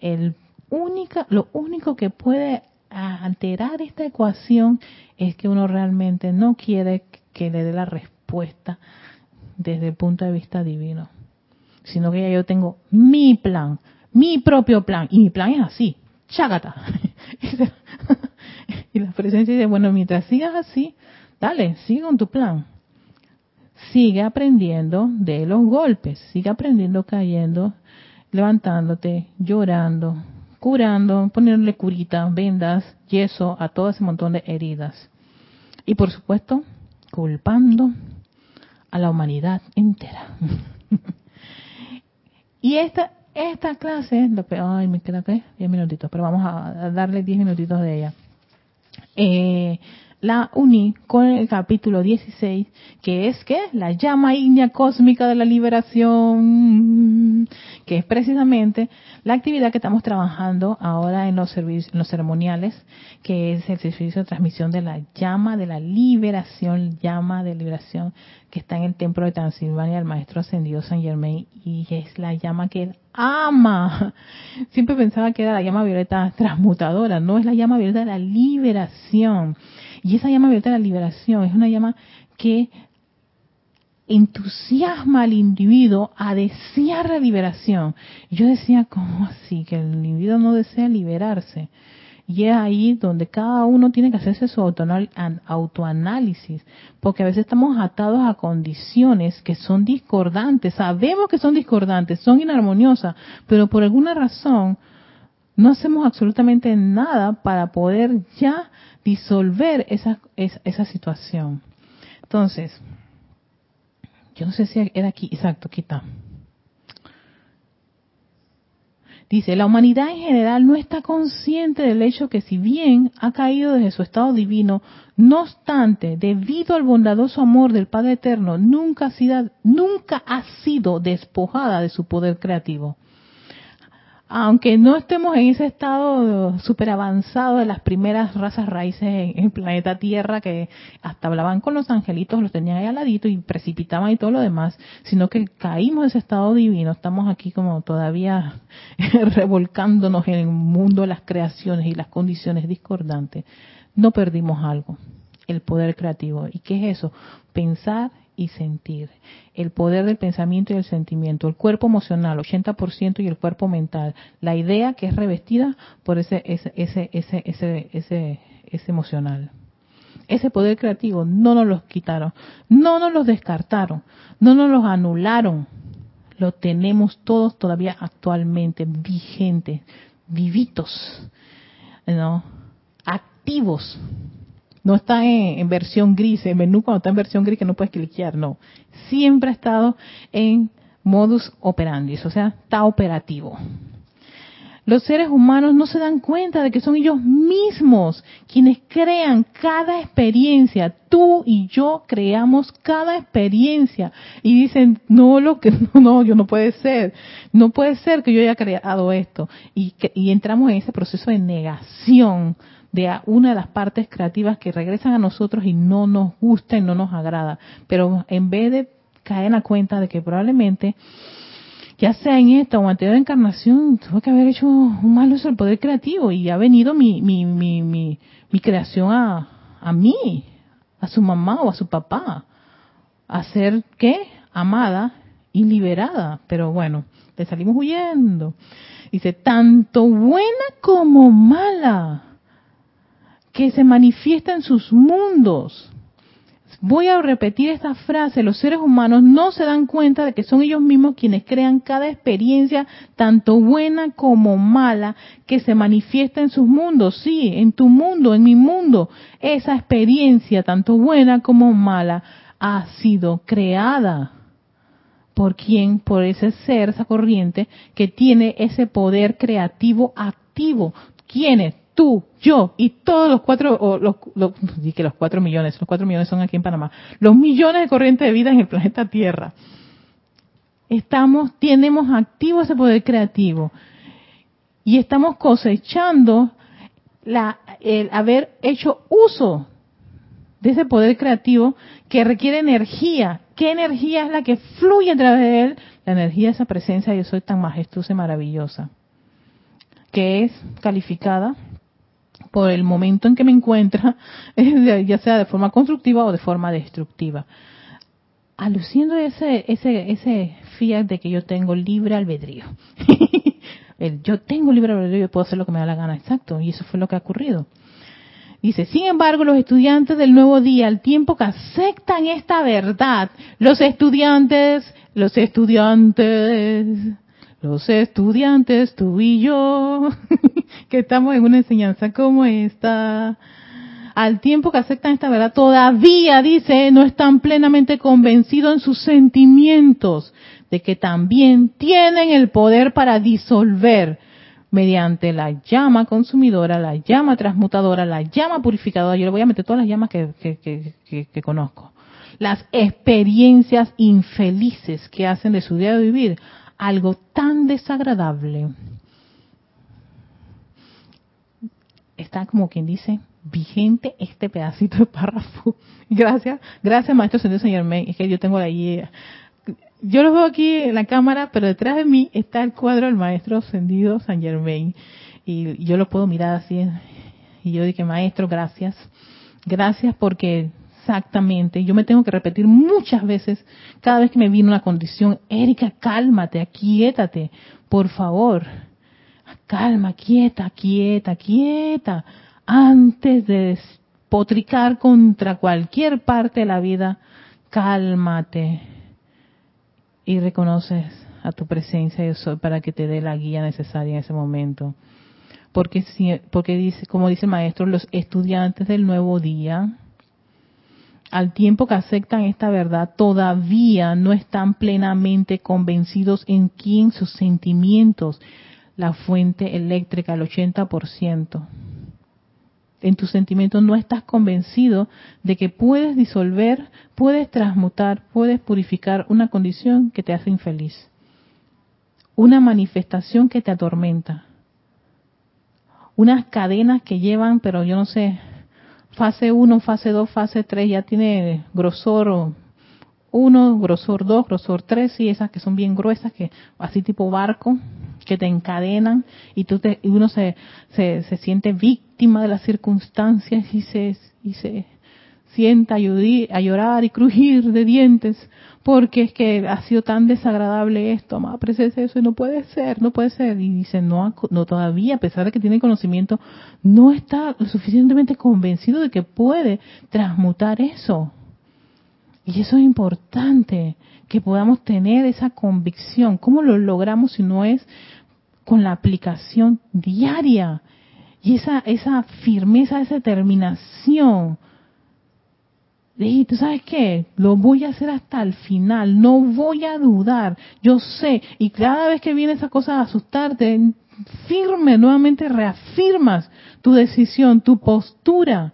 El única, lo único que puede alterar esta ecuación es que uno realmente no quiere que le dé la respuesta desde el punto de vista divino, sino que ya yo tengo mi plan, mi propio plan, y mi plan es así, chágata. y la presencia dice, bueno, mientras sigas así, dale, sigue con tu plan. Sigue aprendiendo de los golpes, sigue aprendiendo cayendo, levantándote, llorando, curando, poniéndole curita, vendas, yeso a todo ese montón de heridas. Y por supuesto, culpando a la humanidad entera. y esta esta clase, lo que, ay, me queda que 10 minutitos, pero vamos a darle 10 minutitos de ella. Eh, la uní con el capítulo 16, que es que la llama ígnea cósmica de la liberación, que es precisamente la actividad que estamos trabajando ahora en los servicios, en los ceremoniales, que es el servicio de transmisión de la llama de la liberación, llama de liberación, que está en el templo de Transilvania del maestro ascendido San Germain, y es la llama que él ama. Siempre pensaba que era la llama violeta transmutadora, no es la llama violeta de la liberación y esa llama abierta de la liberación es una llama que entusiasma al individuo a desear la liberación. yo decía, ¿cómo así? Que el individuo no desea liberarse. Y es ahí donde cada uno tiene que hacerse su autoanálisis, porque a veces estamos atados a condiciones que son discordantes, sabemos que son discordantes, son inarmoniosas, pero por alguna razón no hacemos absolutamente nada para poder ya disolver esa, esa, situación. Entonces, yo no sé si era aquí, exacto, aquí está. Dice, la humanidad en general no está consciente del hecho que si bien ha caído desde su estado divino, no obstante, debido al bondadoso amor del Padre Eterno, nunca ha sido, nunca ha sido despojada de su poder creativo aunque no estemos en ese estado súper avanzado de las primeras razas raíces en el planeta Tierra que hasta hablaban con los angelitos, los tenían ahí al ladito y precipitaban y todo lo demás, sino que caímos en ese estado divino, estamos aquí como todavía revolcándonos en el mundo de las creaciones y las condiciones discordantes, no perdimos algo, el poder creativo. ¿Y qué es eso? Pensar y sentir. El poder del pensamiento y el sentimiento. El cuerpo emocional, 80% y el cuerpo mental. La idea que es revestida por ese, ese, ese, ese, ese, ese, ese emocional. Ese poder creativo no nos lo quitaron, no nos lo descartaron, no nos lo anularon. Lo tenemos todos todavía actualmente vigentes, vivitos, ¿no? activos no está en, versión gris, el menú cuando está en versión gris que no puedes cliquear, no. Siempre ha estado en modus operandi, o sea, está operativo. Los seres humanos no se dan cuenta de que son ellos mismos quienes crean cada experiencia. Tú y yo creamos cada experiencia. Y dicen, no, lo que, no, yo no puede ser. No puede ser que yo haya creado esto. Y, y entramos en ese proceso de negación de una de las partes creativas que regresan a nosotros y no nos gusta y no nos agrada. Pero en vez de caer en la cuenta de que probablemente, ya sea en esta o anterior encarnación, tuve que haber hecho un mal uso del poder creativo y ha venido mi, mi, mi, mi, mi creación a, a mí, a su mamá o a su papá, a ser, ¿qué? Amada y liberada. Pero bueno, le salimos huyendo. Dice, tanto buena como mala que se manifiesta en sus mundos. Voy a repetir esta frase, los seres humanos no se dan cuenta de que son ellos mismos quienes crean cada experiencia, tanto buena como mala, que se manifiesta en sus mundos, sí, en tu mundo, en mi mundo. Esa experiencia, tanto buena como mala, ha sido creada. ¿Por quién? Por ese ser, esa corriente que tiene ese poder creativo activo. ¿Quiénes? Tú, yo y todos los cuatro, o los, los, que los cuatro millones, los cuatro millones son aquí en Panamá, los millones de corrientes de vida en el planeta Tierra. Estamos, tenemos activo ese poder creativo y estamos cosechando la, el haber hecho uso de ese poder creativo que requiere energía. ¿Qué energía es la que fluye a través de él? La energía de esa presencia yo soy tan majestuosa y maravillosa, que es calificada por el momento en que me encuentra, ya sea de forma constructiva o de forma destructiva. Aluciendo ese, ese, ese fiat de que yo tengo libre albedrío. yo tengo libre albedrío y puedo hacer lo que me da la gana, exacto, y eso fue lo que ha ocurrido. Dice, sin embargo, los estudiantes del nuevo día, al tiempo que aceptan esta verdad, los estudiantes, los estudiantes, los estudiantes, tú y yo, que estamos en una enseñanza como esta, al tiempo que aceptan esta verdad, todavía, dice, no están plenamente convencidos en sus sentimientos de que también tienen el poder para disolver mediante la llama consumidora, la llama transmutadora, la llama purificadora, yo le voy a meter todas las llamas que, conozco, las experiencias infelices que hacen de su día de vivir algo tan desagradable. Está como quien dice, vigente este pedacito de párrafo. Gracias, gracias Maestro Señor Señor May. Es que yo tengo idea. Yo lo veo aquí en la cámara, pero detrás de mí está el cuadro del Maestro Ascendido San Germain. Y yo lo puedo mirar así. Y yo dije, Maestro, gracias. Gracias porque Exactamente. Yo me tengo que repetir muchas veces cada vez que me viene una condición. Erika, cálmate, aquietate, por favor. Calma, quieta, quieta, quieta. Antes de potricar contra cualquier parte de la vida, cálmate. Y reconoces a tu presencia yo soy para que te dé la guía necesaria en ese momento. Porque, porque dice, como dice el maestro, los estudiantes del nuevo día, al tiempo que aceptan esta verdad, todavía no están plenamente convencidos en quién sus sentimientos, la fuente eléctrica, el 80%. En tus sentimientos no estás convencido de que puedes disolver, puedes transmutar, puedes purificar una condición que te hace infeliz. Una manifestación que te atormenta. Unas cadenas que llevan, pero yo no sé, fase 1, fase 2, fase 3 ya tiene grosor 1, grosor 2, grosor 3, y esas que son bien gruesas, que así tipo barco, que te encadenan y, tú te, y uno se, se, se, siente víctima de las circunstancias y se, y se sienta a, a llorar y crujir de dientes porque es que ha sido tan desagradable esto, más presencia eso, no puede ser, no puede ser. Y dice, no, no todavía, a pesar de que tiene conocimiento, no está lo suficientemente convencido de que puede transmutar eso. Y eso es importante, que podamos tener esa convicción. ¿Cómo lo logramos si no es con la aplicación diaria? Y esa, esa firmeza, esa determinación y tú sabes qué, lo voy a hacer hasta el final, no voy a dudar, yo sé, y cada vez que viene esa cosa a asustarte, firme, nuevamente reafirmas tu decisión, tu postura,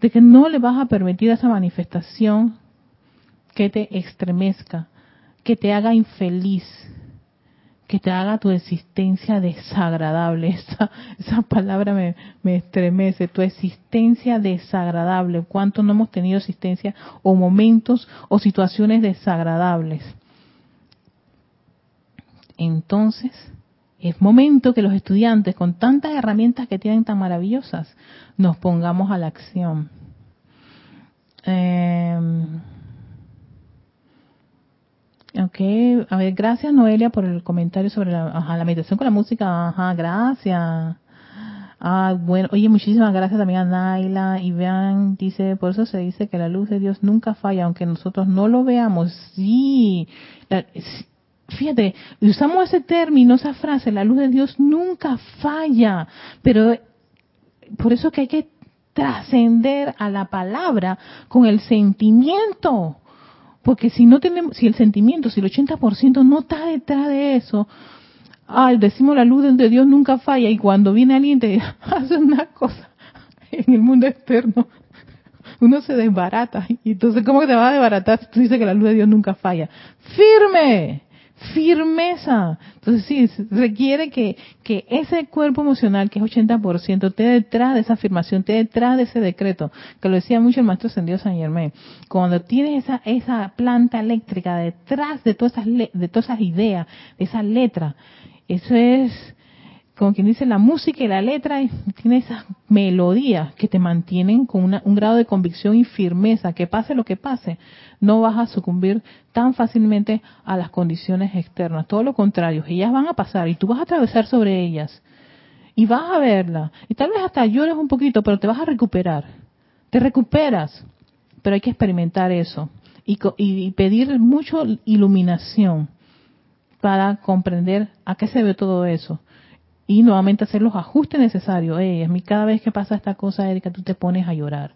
de que no le vas a permitir a esa manifestación que te estremezca, que te haga infeliz, que te haga tu existencia desagradable. Esa, palabra me, me estremece, tu existencia desagradable. ¿Cuánto no hemos tenido existencia o momentos o situaciones desagradables? Entonces, es momento que los estudiantes, con tantas herramientas que tienen tan maravillosas, nos pongamos a la acción. Eh, Ok, a ver, gracias Noelia por el comentario sobre la, ajá, la meditación con la música, ajá, gracias. Ah, bueno, oye, muchísimas gracias también a Naila. Y vean, dice, por eso se dice que la luz de Dios nunca falla, aunque nosotros no lo veamos. Sí, fíjate, usamos ese término, esa frase, la luz de Dios nunca falla, pero por eso que hay que trascender a la palabra con el sentimiento. Porque si no tenemos, si el sentimiento, si el 80% no está detrás de eso, ay, decimos la luz de Dios nunca falla y cuando viene alguien te hace una cosa en el mundo externo, uno se desbarata. Y entonces, ¿cómo te va a desbaratar si tú dices que la luz de Dios nunca falla? ¡Firme! Firmeza. Entonces sí, requiere que, que ese cuerpo emocional, que es 80%, esté detrás de esa afirmación, esté detrás de ese decreto, que lo decía mucho el maestro Sendido San Germán. Cuando tienes esa, esa planta eléctrica detrás de todas esas, de todas esas ideas, de esa letra, eso es como quien dice, la música y la letra tiene esas melodías que te mantienen con un grado de convicción y firmeza, que pase lo que pase, no vas a sucumbir tan fácilmente a las condiciones externas, todo lo contrario, ellas van a pasar y tú vas a atravesar sobre ellas y vas a verla. Y tal vez hasta llores un poquito, pero te vas a recuperar, te recuperas, pero hay que experimentar eso y, y pedir mucho iluminación para comprender a qué se ve todo eso y nuevamente hacer los ajustes necesarios. Hey, a cada vez que pasa esta cosa, Erika, tú te pones a llorar.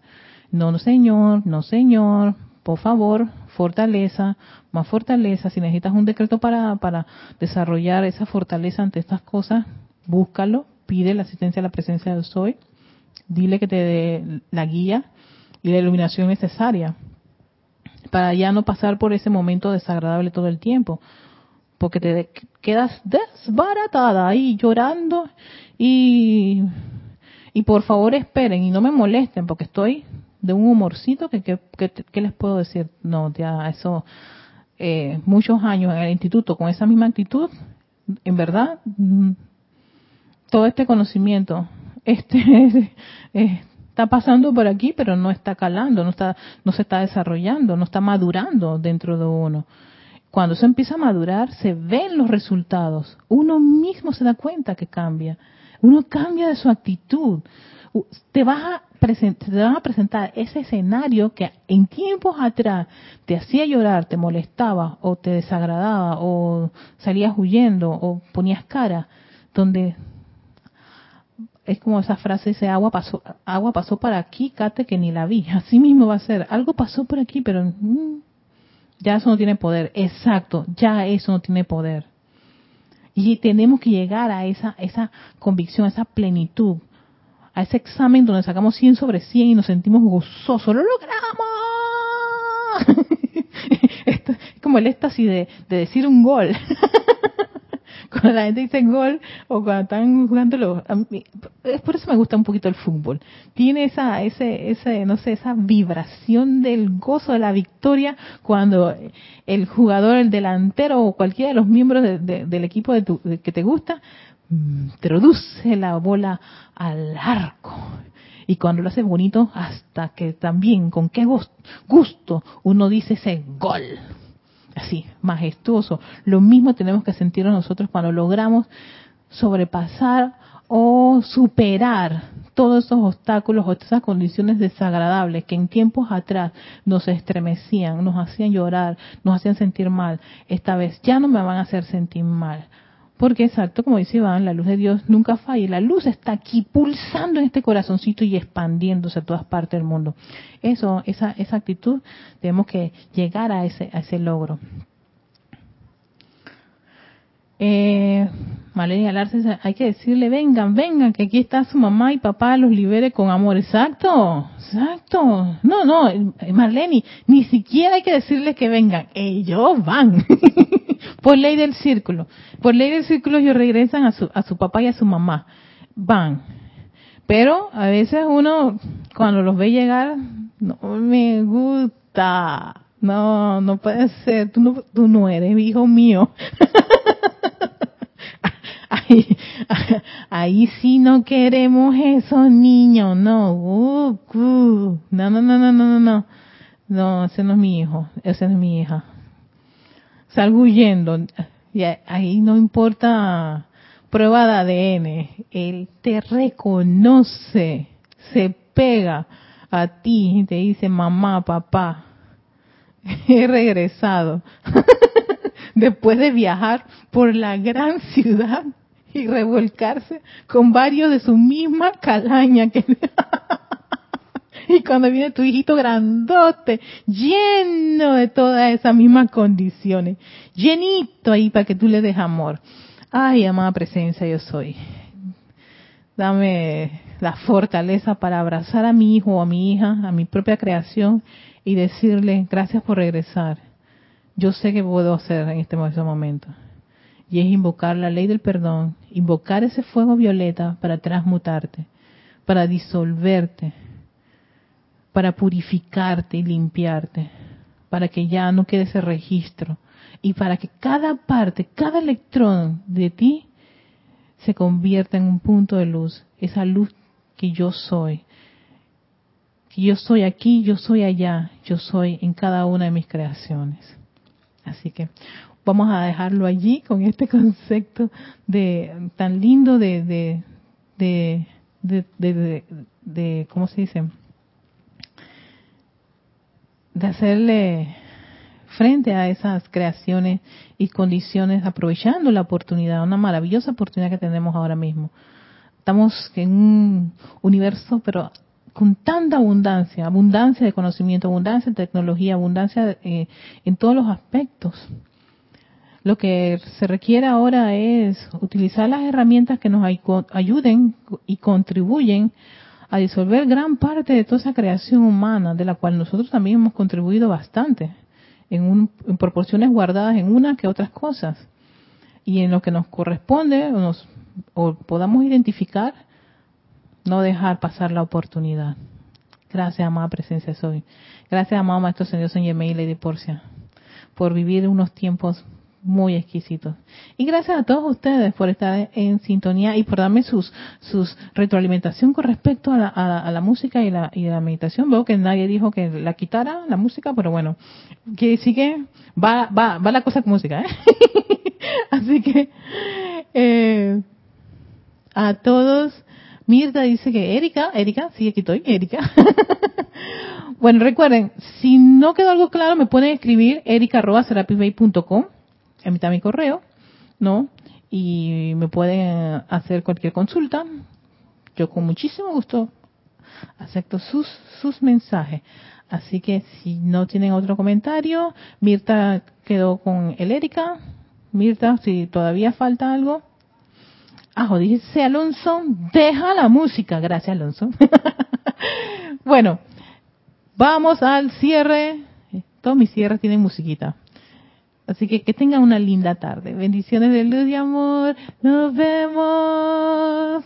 No, no señor, no señor, por favor, fortaleza, más fortaleza. Si necesitas un decreto para, para desarrollar esa fortaleza ante estas cosas, búscalo, pide la asistencia a la presencia del Soy, dile que te dé la guía y la iluminación necesaria para ya no pasar por ese momento desagradable todo el tiempo porque te quedas desbaratada ahí llorando y, y por favor esperen y no me molesten porque estoy de un humorcito que, que, les puedo decir, no, ya eso, eh, muchos años en el instituto con esa misma actitud, en verdad, mm, todo este conocimiento, este, está pasando por aquí, pero no está calando, no está, no se está desarrollando, no está madurando dentro de uno. Cuando eso empieza a madurar, se ven los resultados. Uno mismo se da cuenta que cambia. Uno cambia de su actitud. Te vas a te van a presentar ese escenario que en tiempos atrás te hacía llorar, te molestaba o te desagradaba o salías huyendo o ponías cara, donde es como esa frase dice agua pasó agua pasó para aquí, cate que ni la vi. Así mismo va a ser. Algo pasó por aquí, pero mm, ya eso no tiene poder. Exacto, ya eso no tiene poder. Y tenemos que llegar a esa, esa convicción, a esa plenitud, a ese examen donde sacamos 100 sobre 100 y nos sentimos gozosos. ¡Lo logramos! Es como el éxtasis de, de decir un gol. cuando la gente dice gol o cuando están jugando los es por eso me gusta un poquito el fútbol. Tiene esa ese ese no sé esa vibración del gozo de la victoria cuando el jugador el delantero o cualquiera de los miembros del equipo de que te gusta mm, introduce la bola al arco. Y cuando lo hace bonito hasta que también con qué gusto uno dice ese gol así, majestuoso. Lo mismo tenemos que sentir nosotros cuando logramos sobrepasar o superar todos esos obstáculos o esas condiciones desagradables que en tiempos atrás nos estremecían, nos hacían llorar, nos hacían sentir mal. Esta vez ya no me van a hacer sentir mal. Porque exacto, como dice Iván, la luz de Dios nunca falla. La luz está aquí pulsando en este corazoncito y expandiéndose a todas partes del mundo. Eso, esa, esa actitud, tenemos que llegar a ese, a ese logro. Eh, Malenia Alarce, hay que decirle, vengan, vengan, que aquí está su mamá y papá, los libere con amor. Exacto, exacto. No, no, Marlene, ni siquiera hay que decirles que vengan, ellos van. por ley del círculo. Por ley del círculo ellos regresan a su, a su papá y a su mamá. Van. Pero a veces uno, cuando los ve llegar, no me gusta. No, no puede ser. Tú no, tú no eres hijo mío. ahí, sí no queremos esos niños. No. Uh, uh. No, no, no, no, no, no, no. Ese no es mi hijo. Ese es mi hija salgo huyendo. Y ahí no importa, prueba de ADN. Él te reconoce, se pega a ti y te dice, mamá, papá, he regresado. Después de viajar por la gran ciudad y revolcarse con varios de su misma calaña que y cuando viene tu hijito grandote, lleno de todas esas mismas condiciones, llenito ahí para que tú le des amor. Ay, amada presencia, yo soy. Dame la fortaleza para abrazar a mi hijo o a mi hija, a mi propia creación y decirle gracias por regresar. Yo sé que puedo hacer en este momento. Y es invocar la ley del perdón, invocar ese fuego violeta para transmutarte, para disolverte, para purificarte y limpiarte, para que ya no quede ese registro y para que cada parte, cada electrón de ti se convierta en un punto de luz, esa luz que yo soy, que yo soy aquí, yo soy allá, yo soy en cada una de mis creaciones. Así que vamos a dejarlo allí con este concepto de tan lindo de de de, de, ¿cómo se dice? de hacerle frente a esas creaciones y condiciones aprovechando la oportunidad, una maravillosa oportunidad que tenemos ahora mismo. Estamos en un universo, pero con tanta abundancia, abundancia de conocimiento, abundancia de tecnología, abundancia eh, en todos los aspectos. Lo que se requiere ahora es utilizar las herramientas que nos ayuden y contribuyen a disolver gran parte de toda esa creación humana, de la cual nosotros también hemos contribuido bastante, en, proporciones guardadas en unas que otras cosas. Y en lo que nos corresponde, o, nos, o podamos identificar, no dejar pasar la oportunidad. Gracias, amada presencia soy. Gracias, amado Maestro Señor Señor Yemei y Lady Porcia, por vivir unos tiempos muy exquisitos. Y gracias a todos ustedes por estar en sintonía y por darme sus, sus retroalimentación con respecto a la, a, la música y la, y la meditación. Veo que nadie dijo que la quitara la música, pero bueno, que sigue, va, va, va la cosa con música, ¿eh? Así que, eh, a todos, Mirta dice que Erika, Erika, sí, aquí estoy, Erika. bueno, recuerden, si no quedó algo claro, me pueden escribir erika.com mitad mi correo, ¿no? Y me pueden hacer cualquier consulta. Yo con muchísimo gusto acepto sus, sus mensajes. Así que si no tienen otro comentario, Mirta quedó con el Erika. Mirta, si todavía falta algo. Ah, dice Alonso, deja la música. Gracias, Alonso. bueno, vamos al cierre. Todos mis cierres tienen musiquita. Así que que tengan una linda tarde. Bendiciones de luz y amor. Nos vemos.